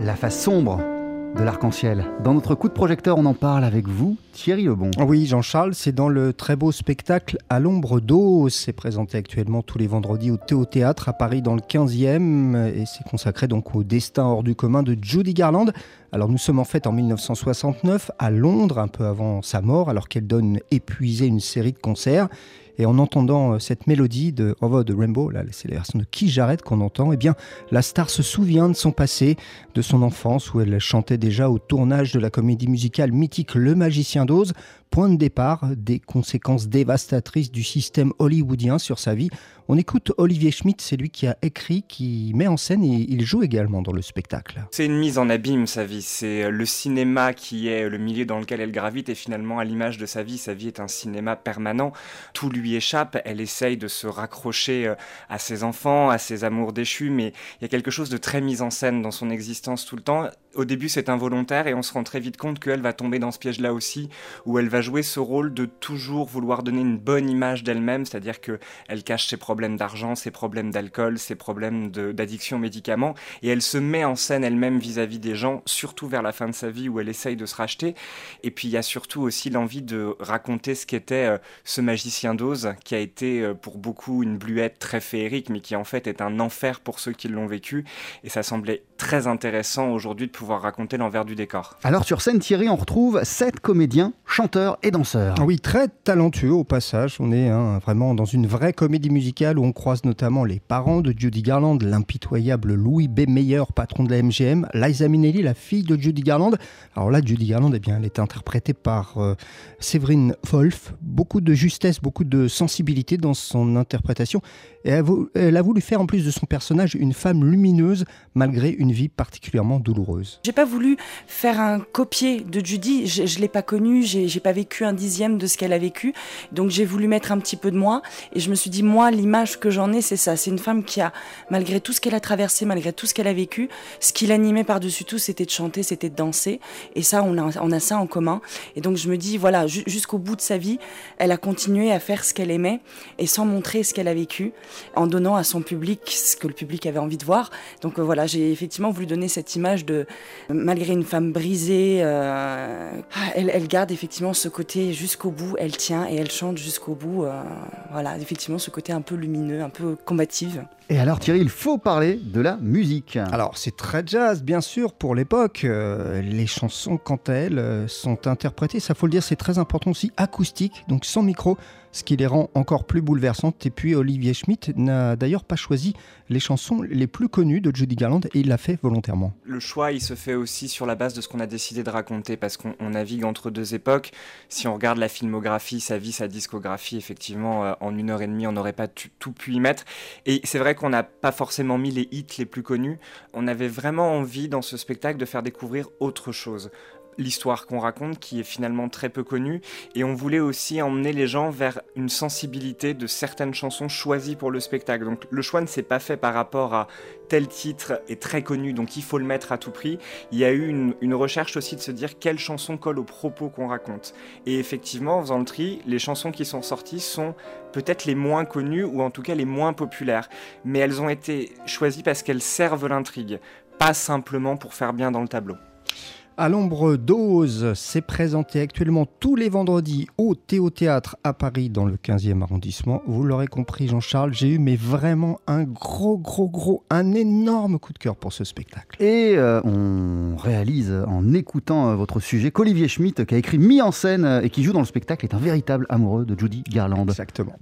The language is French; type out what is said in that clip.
la face sombre de l'arc-en-ciel. Dans notre coup de projecteur, on en parle avec vous, Thierry Lebon. Oui, Jean-Charles, c'est dans le très beau spectacle À l'ombre d'eau. C'est présenté actuellement tous les vendredis au Théo Théâtre à Paris dans le 15e et c'est consacré donc au destin hors du commun de Judy Garland. Alors nous sommes en fait en 1969 à Londres, un peu avant sa mort, alors qu'elle donne épuisée une série de concerts. Et en entendant euh, cette mélodie de Over the Rainbow, là, c'est la version de Qui j'arrête qu'on entend, eh bien, la star se souvient de son passé, de son enfance où elle chantait déjà au tournage de la comédie musicale mythique Le Magicien d'Oz, point de départ des conséquences dévastatrices du système hollywoodien sur sa vie. On écoute Olivier Schmitt, c'est lui qui a écrit, qui met en scène et il joue également dans le spectacle. C'est une mise en abîme sa vie, c'est le cinéma qui est le milieu dans lequel elle gravite et finalement à l'image de sa vie, sa vie est un cinéma permanent, tout lui échappe, elle essaye de se raccrocher euh, à ses enfants, à ses amours déchus, mais il y a quelque chose de très mise en scène dans son existence tout le temps. Au début c'est involontaire et on se rend très vite compte qu'elle va tomber dans ce piège-là aussi, où elle va jouer ce rôle de toujours vouloir donner une bonne image d'elle-même, c'est-à-dire qu'elle cache ses problèmes d'argent, ses problèmes d'alcool, ses problèmes d'addiction aux médicaments, et elle se met en scène elle-même vis-à-vis des gens, surtout vers la fin de sa vie où elle essaye de se racheter. Et puis il y a surtout aussi l'envie de raconter ce qu'était euh, ce magicien d'Oz, qui a été euh, pour beaucoup une bluette très féerique, mais qui en fait est un enfer pour ceux qui l'ont vécu. Et ça semblait très intéressant aujourd'hui de pouvoir raconter l'envers du décor. Alors sur scène, Thierry, on retrouve sept comédiens, chanteurs et danseurs. Oui, très talentueux au passage. On est hein, vraiment dans une vraie comédie musicale où on croise notamment les parents de Judy Garland, l'impitoyable Louis B. Meyer, patron de la MGM, Liza Minnelli, la fille de Judy Garland. Alors là, Judy Garland, eh bien, elle est interprétée par euh, Séverine Wolf. Beaucoup de justesse, beaucoup de sensibilité dans son interprétation. Et elle a voulu faire en plus de son personnage une femme lumineuse malgré une vie particulièrement douloureuse. J'ai pas voulu faire un copier de Judy. Je, je l'ai pas connue, j'ai pas vécu un dixième de ce qu'elle a vécu. Donc j'ai voulu mettre un petit peu de moi et je me suis dit moi l'image que j'en ai c'est ça. C'est une femme qui a malgré tout ce qu'elle a traversé, malgré tout ce qu'elle a vécu, ce qui l'animait par-dessus tout c'était de chanter, c'était de danser. Et ça on a, on a ça en commun. Et donc je me dis voilà jusqu'au bout de sa vie, elle a continué à faire ce qu'elle aimait et sans montrer ce qu'elle a vécu en donnant à son public ce que le public avait envie de voir. Donc euh, voilà, j'ai effectivement voulu donner cette image de, malgré une femme brisée, euh, ah, elle, elle, garde effectivement ce côté jusqu'au bout, elle tient et elle chante jusqu'au bout. Euh, voilà, effectivement ce côté un peu lumineux, un peu combative. Et alors Thierry, il faut parler de la musique. Alors c'est très jazz bien sûr pour l'époque. les chansons quant à elles sont interprétées, ça faut le dire, c'est très important aussi, acoustique, donc sans micro ce qui les rend encore plus bouleversantes. Et puis Olivier Schmitt n'a d'ailleurs pas choisi les chansons les plus connues de Judy Garland et il l'a fait volontairement. Le choix, il se fait aussi sur la base de ce qu'on a décidé de raconter parce qu'on navigue entre deux époques. Si on regarde la filmographie, sa vie, sa discographie, effectivement, euh, en une heure et demie, on n'aurait pas tout pu y mettre. Et c'est vrai qu'on n'a pas forcément mis les hits les plus connus. On avait vraiment envie dans ce spectacle de faire découvrir autre chose l'histoire qu'on raconte qui est finalement très peu connue et on voulait aussi emmener les gens vers une sensibilité de certaines chansons choisies pour le spectacle. Donc le choix ne s'est pas fait par rapport à tel titre est très connu donc il faut le mettre à tout prix. Il y a eu une, recherche aussi de se dire quelle chanson colle aux propos qu'on raconte. Et effectivement en faisant le tri, les chansons qui sont sorties sont peut-être les moins connues ou en tout cas les moins populaires. Mais elles ont été choisies parce qu'elles servent l'intrigue, pas simplement pour faire bien dans le tableau. À l'ombre d'Ose, c'est présenté actuellement tous les vendredis au Théo Théâtre à Paris dans le 15e arrondissement. Vous l'aurez compris Jean-Charles, j'ai eu mais vraiment un gros gros gros, un énorme coup de cœur pour ce spectacle. Et euh, on réalise en écoutant euh, votre sujet qu'Olivier Schmitt, qui a écrit Mis en scène et qui joue dans le spectacle, est un véritable amoureux de Judy Garland. Exactement.